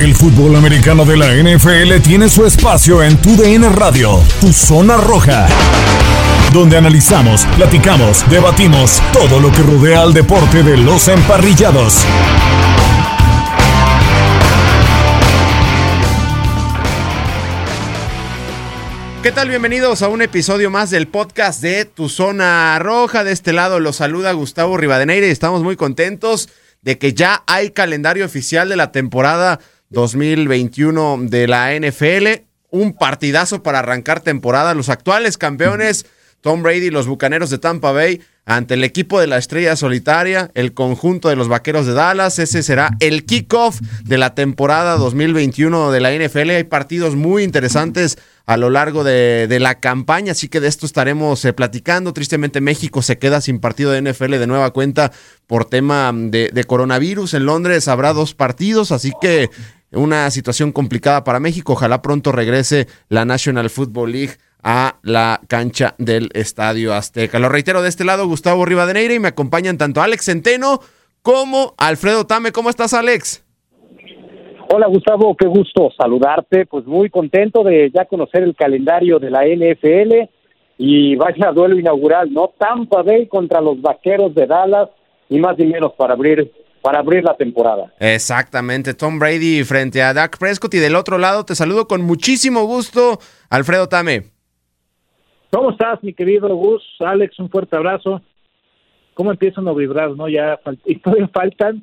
El fútbol americano de la NFL tiene su espacio en Tu DN Radio, Tu Zona Roja, donde analizamos, platicamos, debatimos todo lo que rodea al deporte de los emparrillados. ¿Qué tal? Bienvenidos a un episodio más del podcast de Tu Zona Roja. De este lado los saluda Gustavo Rivadeneira y estamos muy contentos de que ya hay calendario oficial de la temporada 2021 de la NFL. Un partidazo para arrancar temporada. Los actuales campeones, Tom Brady y los Bucaneros de Tampa Bay, ante el equipo de la Estrella Solitaria, el conjunto de los Vaqueros de Dallas. Ese será el kickoff de la temporada 2021 de la NFL. Hay partidos muy interesantes a lo largo de, la campaña, así que de esto estaremos eh, platicando. Tristemente México se queda sin partido de NFL de nueva cuenta por tema de, de coronavirus. En Londres habrá dos partidos, así que una situación complicada para México. Ojalá pronto regrese la National Football League a la cancha del Estadio Azteca. Lo reitero de este lado, Gustavo Rivadeneira, y me acompañan tanto Alex Centeno como Alfredo Tame. ¿Cómo estás, Alex? Hola Gustavo, qué gusto saludarte. Pues muy contento de ya conocer el calendario de la NFL y vaya duelo inaugural, ¿no? Tampa Bay contra los Vaqueros de Dallas y más ni menos para abrir para abrir la temporada. Exactamente, Tom Brady frente a Dak Prescott y del otro lado te saludo con muchísimo gusto, Alfredo Tame. ¿Cómo estás, mi querido Gus? Alex, un fuerte abrazo. ¿Cómo empiezan a vibrar, no? Ya y todavía faltan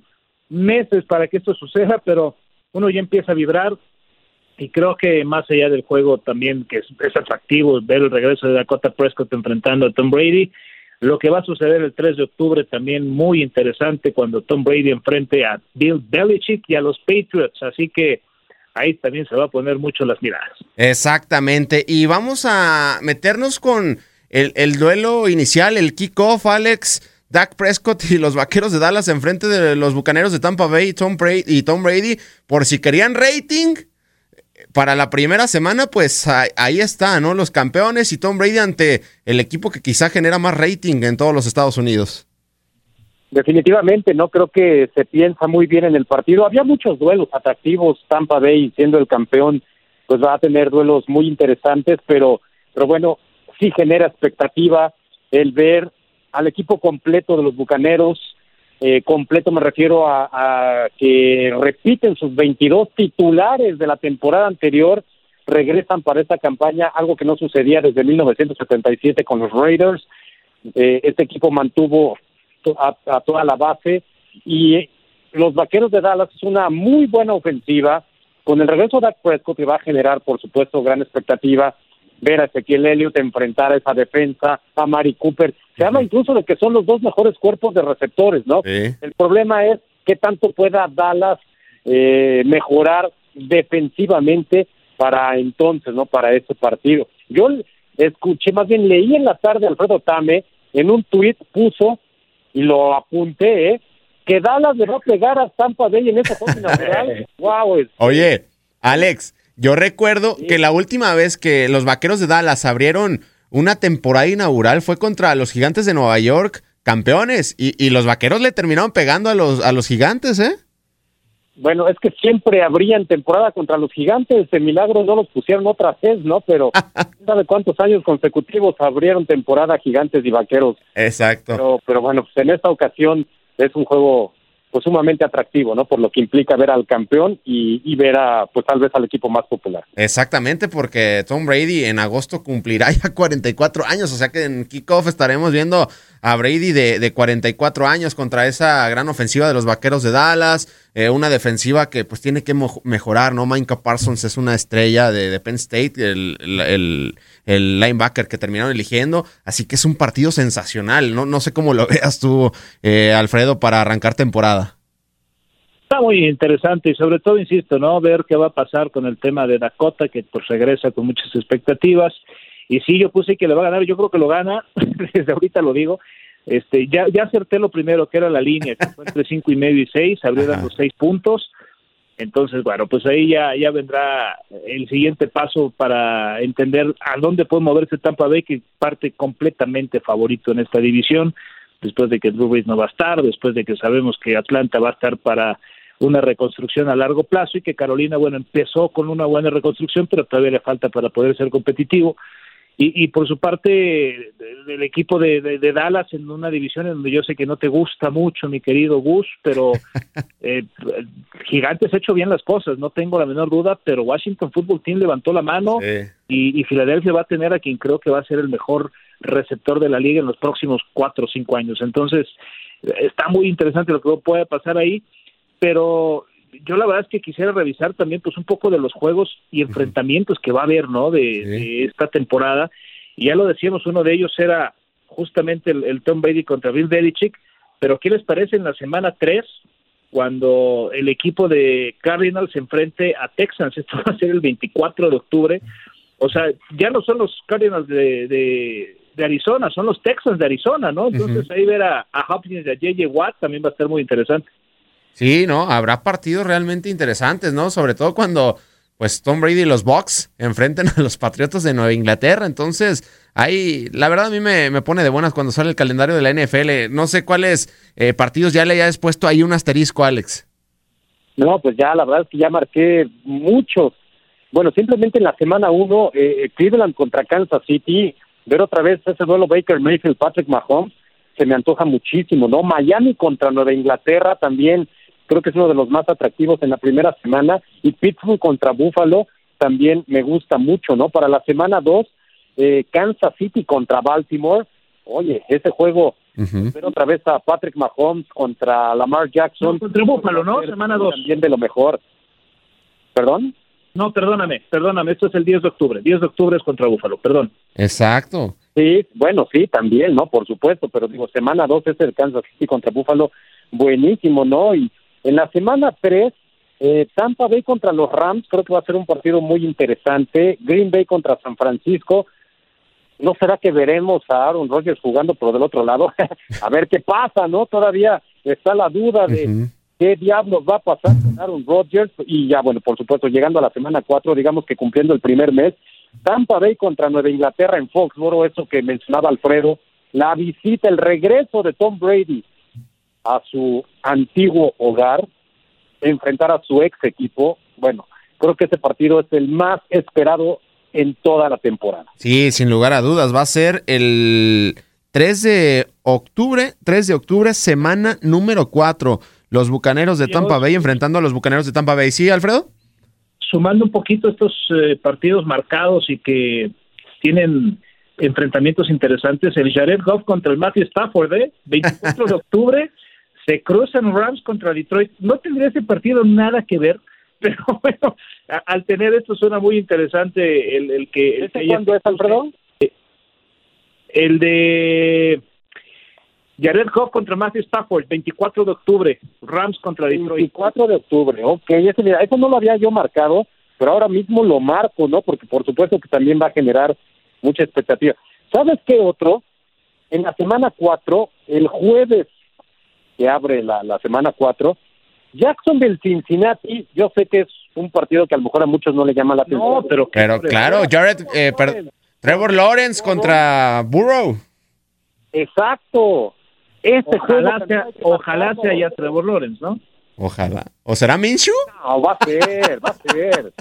meses para que esto suceda, pero uno ya empieza a vibrar y creo que más allá del juego también que es, atractivo ver el regreso de Dakota Prescott enfrentando a Tom Brady, lo que va a suceder el 3 de octubre también muy interesante cuando Tom Brady enfrente a Bill Belichick y a los Patriots, así que ahí también se va a poner mucho las miradas. Exactamente, y vamos a meternos con el, el duelo inicial, el kickoff, Alex. Dak Prescott y los vaqueros de Dallas enfrente de los bucaneros de Tampa Bay Tom, Brady, y Tom Brady, por si querían rating. Para la primera semana, pues ahí está, ¿no? Los campeones y Tom Brady ante el equipo que quizá genera más rating en todos los Estados Unidos. Definitivamente, no creo que se piensa muy bien en el partido. Había muchos duelos atractivos. Tampa Bay, siendo el campeón, pues va a tener duelos muy interesantes, pero, pero bueno, sí genera expectativa el ver al equipo completo de los Bucaneros, eh, completo me refiero a, que repiten sus 22 titulares de la temporada anterior, regresan para esta campaña, algo que no sucedía desde 1977 con los Raiders. Eh, este equipo mantuvo a, toda la base y los Vaqueros de Dallas es una muy buena ofensiva. Con el regreso de Dak Prescott que va a generar, por supuesto, gran expectativa ver a Ezequiel Elliott enfrentar a esa defensa, a Mari Cooper. Se habla incluso de que son los dos mejores cuerpos de receptores, ¿no? El problema es qué tanto pueda Dallas eh, mejorar defensivamente para entonces, ¿no? Para ese partido. Yo escuché, más bien leí en la tarde Alfredo Tame, en un tuit puso, y lo apunté, ¿eh? que Dallas le va a pegar a Tampa Bay en ese juego inaugural. wow, Oye, Alex, yo recuerdo que la última vez que los Vaqueros de Dallas abrieron una temporada inaugural fue contra los Gigantes de Nueva York, campeones, y, los Vaqueros le terminaron pegando a los, a los Gigantes, ¿eh? Bueno, es que siempre abrían temporada contra los gigantes, de milagro no los pusieron otra vez, ¿no? Pero ¿sabe cuántos años consecutivos abrieron temporada gigantes y vaqueros? Exacto. Pero, pero bueno, pues en esta ocasión es un juego pues sumamente atractivo, ¿no? Por lo que implica ver al campeón y, ver a, pues tal vez al equipo más popular. Exactamente, porque Tom Brady en agosto cumplirá ya 44 años, o sea que en kickoff estaremos viendo a Brady de, de 44 años contra esa gran ofensiva de los Vaqueros de Dallas, eh, una defensiva que pues tiene que mejorar, ¿no? Minka Parsons es una estrella de, Penn State, el, el, linebacker que terminaron eligiendo, así que es un partido sensacional, no, no sé cómo lo veas tú, eh, Alfredo, para arrancar temporada. Está muy interesante y sobre todo, insisto, ¿no? Ver qué va a pasar con el tema de Dakota, que pues regresa con muchas expectativas. Y sí, yo puse que le va a ganar, yo creo que lo gana, desde ahorita lo digo. Este, ya, ya acerté lo primero, que era la línea, que fue entre cinco y medio y seis, abrieron los seis puntos. Entonces, bueno, pues ahí ya, ya vendrá el siguiente paso para entender a dónde puede moverse Tampa Bay, que parte completamente favorito en esta división después de que Drew Brees no va a estar, después de que sabemos que Atlanta va a estar para una reconstrucción a largo plazo y que Carolina, bueno, empezó con una buena reconstrucción, pero todavía le falta para poder ser competitivo. Y, y por su parte, del equipo de, de, Dallas en una división en donde yo sé que no te gusta mucho, mi querido Gus, pero eh, Gigantes ha hecho bien las cosas, no tengo la menor duda, pero Washington Football Team levantó la mano y, y Filadelfia va a tener a quien creo que va a ser el mejor receptor de la liga en los próximos cuatro o cinco años. Entonces, está muy interesante lo que puede pasar ahí, pero yo la verdad es que quisiera revisar también pues un poco de los juegos y enfrentamientos que va a haber, ¿no? De, esta temporada. Y ya lo decíamos, uno de ellos era justamente el, Tom Brady contra Bill Belichick, pero ¿qué les parece en la semana 3 cuando el equipo de Cardinals se enfrente a Texans? Esto va a ser el 24 de octubre. O sea, ya no son los Cardinals de, de Arizona, son los Texans de Arizona, ¿no? Entonces ahí ver a, Hopkins y a JJ Watt también va a estar muy interesante. Sí, ¿no? Habrá partidos realmente interesantes, ¿no? Sobre todo cuando pues Tom Brady y los Bucks enfrenten a los Patriotas de Nueva Inglaterra. Entonces, ahí, la verdad a mí me, pone de buenas cuando sale el calendario de la NFL. No sé cuáles eh, partidos ya le hayas puesto ahí un asterisco, Alex. No, pues ya la verdad es que ya marqué muchos. Bueno, simplemente en la semana uno, eh, Cleveland contra Kansas City, ver otra vez ese duelo Baker Mayfield, Patrick Mahomes, se me antoja muchísimo, ¿no? Miami contra Nueva Inglaterra también, creo que es uno de los más atractivos en la primera semana, y Pittsburgh contra Buffalo también me gusta mucho, ¿no? Para la semana dos, eh, Kansas City contra Baltimore, oye, ese juego, ver otra vez a Patrick Mahomes contra Lamar Jackson. contra Buffalo, ¿no? Semana dos. También de lo mejor. ¿Perdón? No, perdóname, perdóname, esto es el 10 de octubre. 10 de octubre es contra Búfalo, perdón. Exacto. Sí, bueno, sí, también, ¿no? Por supuesto, pero digo, semana 2 es el Kansas City contra Búfalo, buenísimo, ¿no? Y en la semana 3, eh, Tampa Bay contra los Rams, creo que va a ser un partido muy interesante. Green Bay contra San Francisco. ¿No será que veremos a Aaron Rodgers jugando por del otro lado? a ver qué pasa, ¿no? Todavía está la duda de qué diablos va a pasar con Aaron Rodgers y ya, bueno, por supuesto, llegando a la semana 4, digamos que cumpliendo el primer mes, Tampa Bay contra Nueva Inglaterra en Foxboro, eso que mencionaba Alfredo, la visita, el regreso de Tom Brady a su antiguo hogar, enfrentar a su ex equipo, bueno, creo que ese partido es el más esperado en toda la temporada. Sí, sin lugar a dudas, va a ser el 3 de octubre, 3 de octubre, semana número 4 los Bucaneros de Tampa Bay enfrentando a los Bucaneros de Tampa Bay. ¿Sí, Alfredo? Sumando un poquito estos eh, partidos marcados y que tienen enfrentamientos interesantes, el Jared Goff contra el Matthew Stafford, ¿eh? 24 de octubre, se cruzan Rams contra Detroit. No tendría ese partido nada que ver, pero bueno, al tener esto suena muy interesante el, el que... ¿Ese cuándo es, Alfredo? El de Jared Goff contra Matthew Stafford, 24 de octubre. Rams contra Detroit. 24 de octubre, ok. Ese, mira, eso no lo había yo marcado, pero ahora mismo lo marco, ¿no? Porque por supuesto que también va a generar mucha expectativa. ¿Sabes qué otro? En la semana 4, el jueves que abre la, la semana 4, Jacksonville Cincinnati, yo sé que es un partido que a lo mejor a muchos no le llama la atención. No, pero, pero claro, Jared, eh, Trevor Lawrence contra Burrow. Exacto. Este ojalá sea, ojalá sea ya Trevor Lawrence, ¿no? Ojalá. ¿O será Minshew? No, va a ser, va a ser.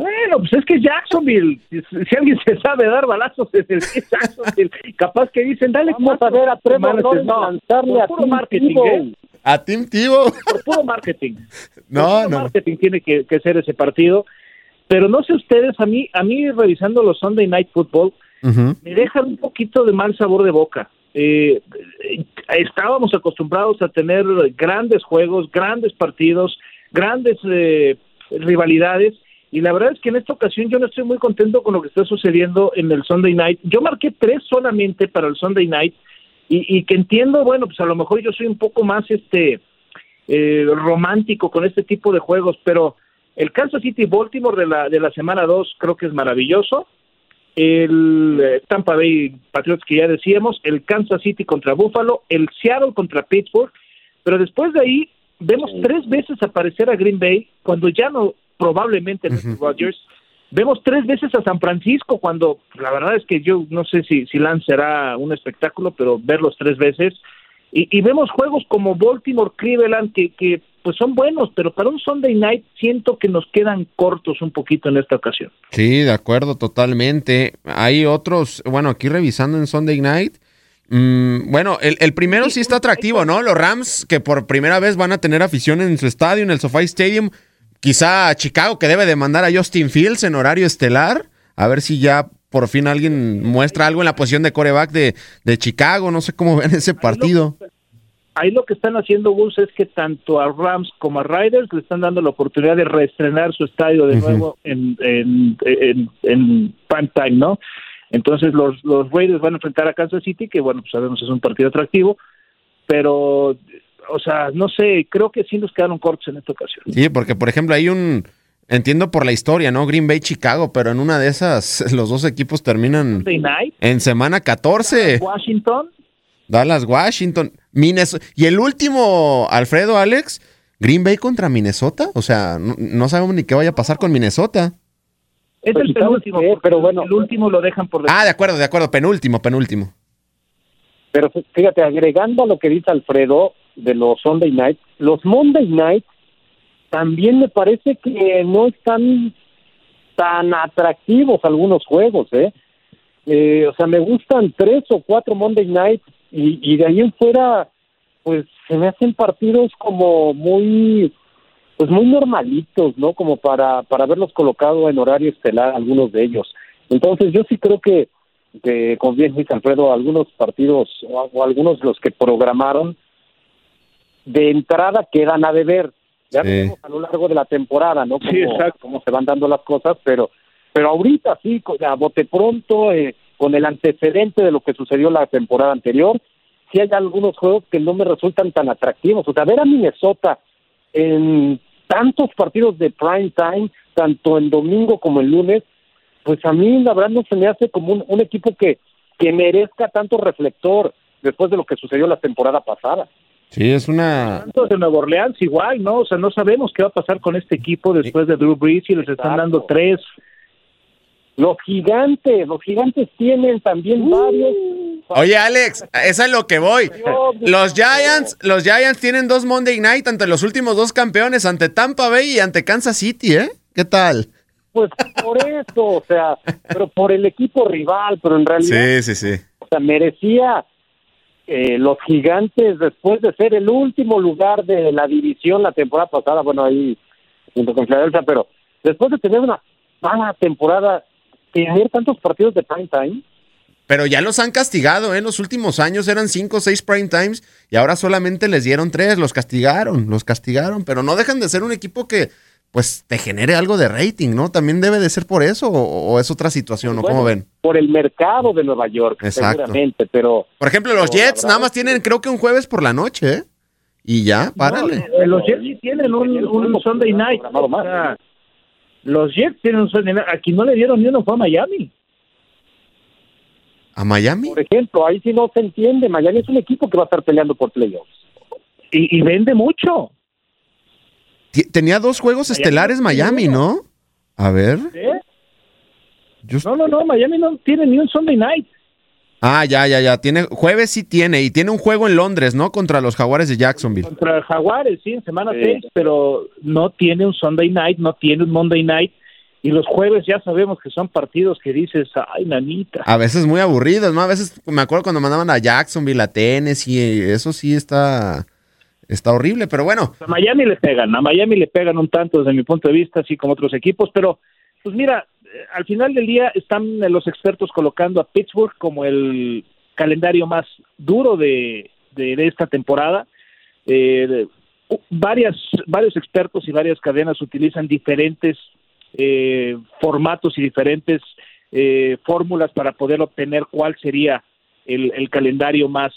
Bueno, pues es que Jacksonville, si alguien se sabe dar balazos es el Jacksonville, capaz que dicen, dale, vamos a ver a Trevor Lawrence no, lanzarle a puro marketing, ¿eh? A Tim Tebow. Por puro marketing. no, no. marketing tiene que, que, ser ese partido. Pero no sé ustedes, a mí, a mí revisando los Sunday Night Football, me dejan un poquito de mal sabor de boca eh, estábamos acostumbrados a tener grandes juegos, grandes partidos, grandes eh, rivalidades. Y la verdad es que en esta ocasión yo no estoy muy contento con lo que está sucediendo en el Sunday Night. Yo marqué tres solamente para el Sunday Night y, y que entiendo, bueno, pues a lo mejor yo soy un poco más este eh, romántico con este tipo de juegos, pero el Kansas City Baltimore de la, de la semana 2 creo que es maravilloso. El eh, Tampa Bay Patriots que ya decíamos, el Kansas City contra Buffalo, el Seattle contra Pittsburgh, pero después de ahí vemos tres veces aparecer a Green Bay cuando ya no probablemente uh Rodgers. Vemos tres veces a San Francisco cuando la verdad es que yo no sé si, si Lance será un espectáculo, pero verlos tres veces. Y, y vemos juegos como Baltimore, Cleveland, que, que pues son buenos, pero para un Sunday Night siento que nos quedan cortos un poquito en esta ocasión. Sí, de acuerdo, totalmente. Hay otros, bueno, aquí revisando en Sunday Night, Mm, bueno, el, el, primero sí está atractivo, ¿no? Los Rams, que por primera vez van a tener afición en su estadio, en el SoFi Stadium. Quizá Chicago, que debe de mandar a Justin Fields en horario estelar. A ver si ya por fin alguien muestra algo en la posición de coreback de, de Chicago. No sé cómo ven ese partido. Ahí lo, ahí lo que están haciendo, Gus, es que tanto a Rams como a Riders le están dando la oportunidad de reestrenar su estadio de uh -huh. nuevo en, en, en, en prime time, ¿no? Entonces los, los Raiders van a enfrentar a Kansas City, que bueno, pues sabemos es un partido atractivo, pero, o sea, no sé, creo que sí nos quedaron cortos en esta ocasión. Sí, porque por ejemplo hay un, entiendo por la historia, ¿no? Green Bay, Chicago, pero en una de esas los dos equipos terminan en semana 14. Washington. Dallas, Washington, Minnesota. Y el último, Alfredo, Alex, Green Bay contra Minnesota. O sea, no, no sabemos ni qué vaya a pasar con Minnesota. Es el penúltimo, pero bueno, el último lo dejan por Ah, de acuerdo, de acuerdo, penúltimo, penúltimo. Pero fíjate, agregando a lo que dice Alfredo de los Sunday Night, los Monday Night también me parece que no están tan atractivos algunos juegos, ¿eh? eh o sea, me gustan tres o cuatro Monday Night y, de ahí en fuera, pues se me hacen partidos como muy pues muy normalitos, ¿no? Como para, para haberlos colocado en horario estelar, algunos de ellos. Entonces yo sí creo que, que dice Alfredo, algunos partidos o, o algunos de los que programaron de entrada quedan a deber. Ya sí. a lo largo de la temporada, ¿no? Cómo, sí, exacto. cómo se van dando las cosas, pero pero ahorita sí, a bote pronto, eh, con el antecedente de lo que sucedió la temporada anterior, sí hay algunos juegos que no me resultan tan atractivos. O sea, ver a Minnesota en tantos partidos de prime time, tanto en domingo como el lunes, pues a mí la verdad no se me hace como un, un equipo que, que merezca tanto reflector después de lo que sucedió la temporada pasada. Sí, es una... Santos de Nueva Orleans igual, ¿no? O sea, no sabemos qué va a pasar con este equipo después de Drew Brees y les Exacto. están dando tres. Los gigantes, los gigantes tienen también uh. varios. Oye, Alex, eso es lo que voy. Los Giants, los Giants tienen dos Monday Night ante los últimos dos campeones, ante Tampa Bay y ante Kansas City, ¿eh? ¿Qué tal? Pues por eso, o sea, pero por el equipo rival, pero en realidad. Sí, sí, sí. O sea, merecía eh, los gigantes después de ser el último lugar de la división la temporada pasada, bueno, ahí junto con Filadelfia, pero después de tener una mala temporada, tener tantos partidos de prime time. Pero ya los han castigado, ¿eh? En los últimos años eran cinco o seis prime times y ahora solamente les dieron tres, los castigaron, los castigaron, pero no dejan de ser un equipo que pues te genere algo de rating, ¿no? También debe de ser por eso o, o es otra situación, ¿o bueno, cómo ven? Por el mercado de Nueva York, Exacto. seguramente, pero... Por ejemplo, los Jets nada más tienen creo que un jueves por la noche, ¿eh? Y ya, párale. No, los Jets sí tienen un, un Sunday night. O sea, los Jets tienen un Sunday night. Aquí no le dieron ni uno, fue a Miami. ¿A Miami? Por ejemplo, ahí sí no se entiende. Miami es un equipo que va a estar peleando por playoffs. Y, y vende mucho. Tenía dos juegos Miami estelares Miami, ¿no? A ver. ¿Eh? Just... No, no, no, Miami no tiene ni un Sunday night. Ah, ya, ya, ya. Tiene, jueves sí tiene, y tiene un juego en Londres, ¿no? Contra los Jaguares de Jacksonville. Contra Jaguares, sí, en semana 6, sí. pero no tiene un Sunday night, no tiene un Monday night. Y los jueves ya sabemos que son partidos que dices, ay, nanita. A veces muy aburridos, ¿no? A veces me acuerdo cuando mandaban a Jacksonville, a Tennessee, eso sí está, está horrible, pero bueno. A Miami le pegan, a Miami le pegan un tanto desde mi punto de vista, así como otros equipos, pero pues mira, al final del día están los expertos colocando a Pittsburgh como el calendario más duro de, de, de esta temporada. Eh, varias, varios expertos y varias cadenas utilizan diferentes eh, formatos y diferentes eh, fórmulas para poder obtener cuál sería el, el, calendario más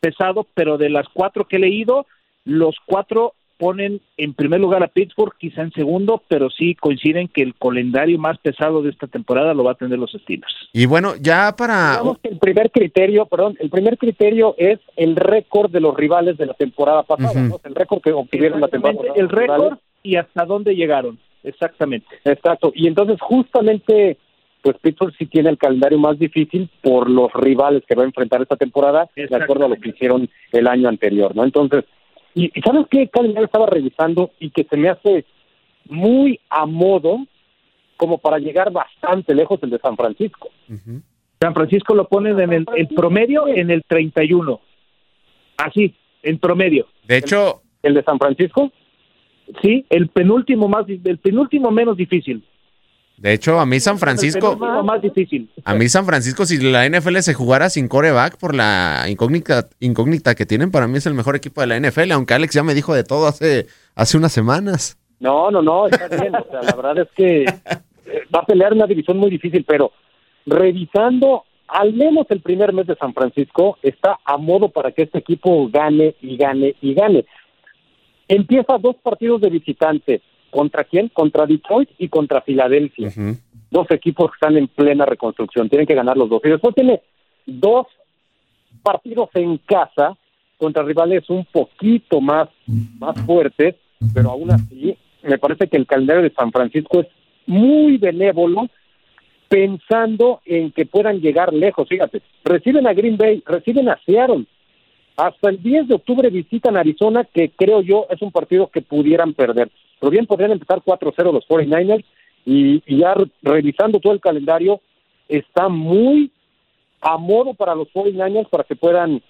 pesado, pero de las cuatro que he leído, los cuatro ponen en primer lugar a Pittsburgh, quizá en segundo, pero sí coinciden que el calendario más pesado de esta temporada lo va a tener los Steelers. Y bueno, ya para... Digamos que el primer criterio, perdón, el primer criterio es el récord de los rivales de la temporada pasada. El récord que obtuvieron la temporada pasada. El récord y hasta dónde llegaron, exactamente. Exacto. Y entonces justamente, pues Pittsburgh sí tiene el calendario más difícil por los rivales que va a enfrentar esta temporada, de acuerdo a lo que hicieron el año anterior, ¿no? Entonces, y, ¿sabes qué calendario estaba revisando y que se me hace muy a modo como para llegar bastante lejos el de San Francisco? San Francisco lo ponen en el, el promedio en el 31. Así, en promedio. De hecho, ¿El de San Francisco? Sí, el penúltimo más el penúltimo menos difícil. De hecho, a mí San Francisco... penúltimo más difícil. A mí San Francisco, si la NFL se jugara sin coreback por la incógnita, incógnita que tienen, para mí es el mejor equipo de la NFL, aunque Alex ya me dijo de todo hace, hace unas semanas. No, no, no, está bien. O sea, la verdad es que eh, va a pelear una división muy difícil, pero revisando al menos el primer mes de San Francisco, está a modo para que este equipo gane y gane y gane. Empieza dos partidos de visitante. ¿Contra quién? Contra Detroit y contra Filadelfia. Dos equipos que están en plena reconstrucción. Tienen que ganar los dos. Y después tiene dos partidos en casa contra rivales un poquito más, más fuertes, pero aún así me parece que el calendario de San Francisco es muy benévolo pensando en que puedan llegar lejos. Fíjate, reciben a Green Bay, reciben a Seattle. Hasta el 10 de octubre visitan Arizona, que creo yo es un partido que pudieran perder. Pero bien podrían empezar 4-0 los 49ers y, y ya re- revisando todo el calendario, está muy a modo para los 49ers para que puedan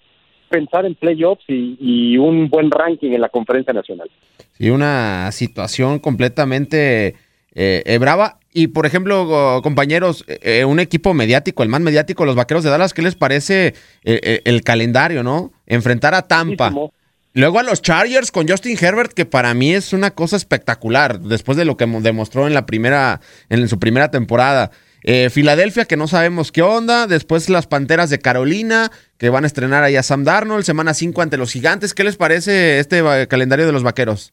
pensar en playoffs y, y un buen ranking en la conferencia nacional. Sí, una situación completamente eh, eh, brava. Y por ejemplo, compañeros, eh, un equipo mediático, el más mediático, los Vaqueros de Dallas, ¿qué les parece eh, eh, el calendario, no? Enfrentar a Tampa. Muchísimo. Luego a los Chargers con Justin Herbert, que para mí es una cosa espectacular, después de lo que mo- demostró en la primera, en su primera temporada. Eh, Filadelfia, que no sabemos qué onda. Después las Panteras de Carolina, que van a estrenar ahí a Sam Darnold. Semana 5 ante los Gigantes. ¿Qué les parece este calendario de los Vaqueros?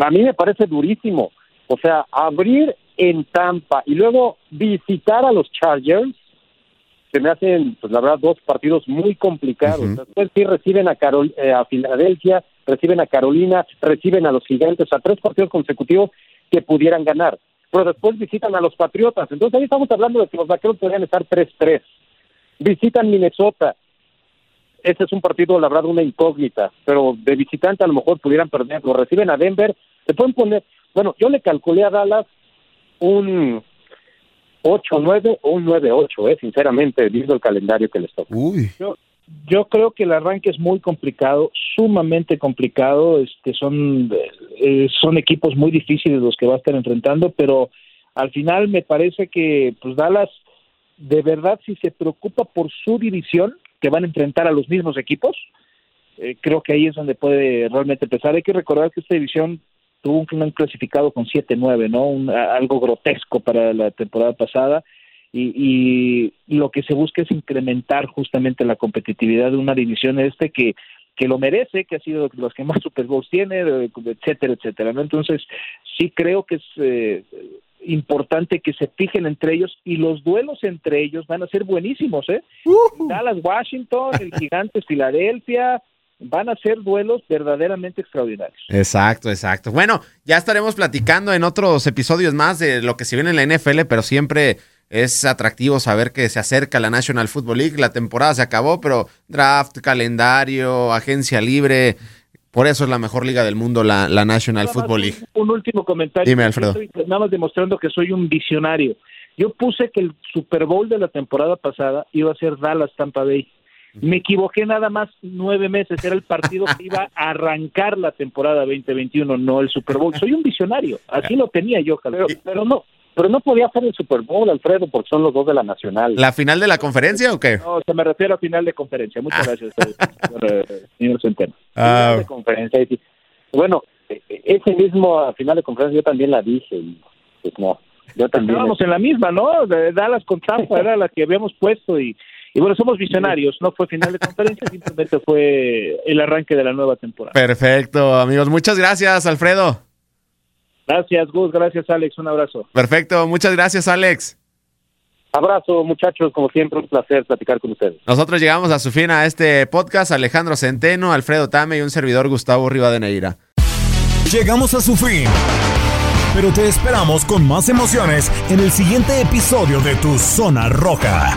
A mí me parece durísimo. O sea, abrir en Tampa y luego visitar a los Chargers, se me hacen, pues la verdad, dos partidos muy complicados. Ujú. Después sí reciben a, Carol, eh, a Filadelfia, reciben a Carolina, reciben a los Gigantes, a tres partidos consecutivos que pudieran ganar. Pero después visitan a los Patriotas. Entonces ahí estamos hablando de que los vaqueros podrían estar 3-3. Visitan Minnesota. Ese es un partido, la verdad, una incógnita, pero de visitante a lo mejor pudieran perder. Lo reciben a Denver, se pueden poner, bueno, yo le calculé a Dallas un 8-9 o un 9-8, eh, sinceramente, viendo el calendario que les toca. Uy. Yo, yo creo que el arranque es muy complicado, sumamente complicado. Este son eh, son equipos muy difíciles los que va a estar enfrentando, pero al final me parece que pues Dallas de verdad si se preocupa por su división que van a enfrentar a los mismos equipos, eh, creo que ahí es donde puede realmente empezar. Hay que recordar que esta división tuvo un final clasificado con 7-9, ¿no? Un- algo grotesco para la temporada pasada. Y, y lo que se busca es incrementar justamente la competitividad de una división este que que lo merece, que ha sido de los que más Super Bowls tiene, etcétera, etcétera. ¿no? Entonces, sí creo que es eh, importante que se fijen entre ellos y los duelos entre ellos van a ser buenísimos, ¿eh? Dallas, Washington, el Gigantes, Filadelfia, van a ser duelos verdaderamente extraordinarios. Exacto, exacto. Bueno, ya estaremos platicando en otros episodios más de lo que se viene en la NFL, pero siempre es atractivo saber que se acerca la National Football League. La temporada se acabó, pero draft, calendario, agencia libre. Por eso es la mejor liga del mundo, la, la National Football League. Un, último comentario. Dime, Alfredo. Estoy nada más demostrando que soy un visionario. Yo puse que el Super Bowl de la temporada pasada iba a ser Dallas Tampa Bay. Me equivoqué nada más nueve meses. Era el partido que iba a arrancar la temporada 2021, no el Super Bowl. Soy un visionario. Así lo tenía yo, Pero, pero no, pero no podía ser el Super Bowl, Alfredo, porque son los dos de la Nacional. ¿La final de la conferencia o qué? No, se me refiero a final de conferencia. Muchas gracias, eh, señor, señor Centeno. Final de conferencia. Bueno, e- ese mismo a final de conferencia yo también la dije y pues no, yo también. Estábamos en la misma, ¿no? De Dallas con Tampa era la que habíamos puesto y, y bueno, somos visionarios, no fue final de conferencia, simplemente fue el arranque de la nueva temporada. Perfecto, amigos. Muchas gracias, Alfredo. Gracias, Gus. Gracias, Alex. Un abrazo. Perfecto. Muchas gracias, Alex. Abrazo, muchachos. Como siempre, un placer platicar con ustedes. Nosotros llegamos a su fin a este podcast. Alejandro Centeno, Alfredo Tame y un servidor Gustavo Rivadeneira. Llegamos a su fin. Pero te esperamos con más emociones en el siguiente episodio de Tu Zona Roja.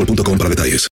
boostmobile.com para detalles.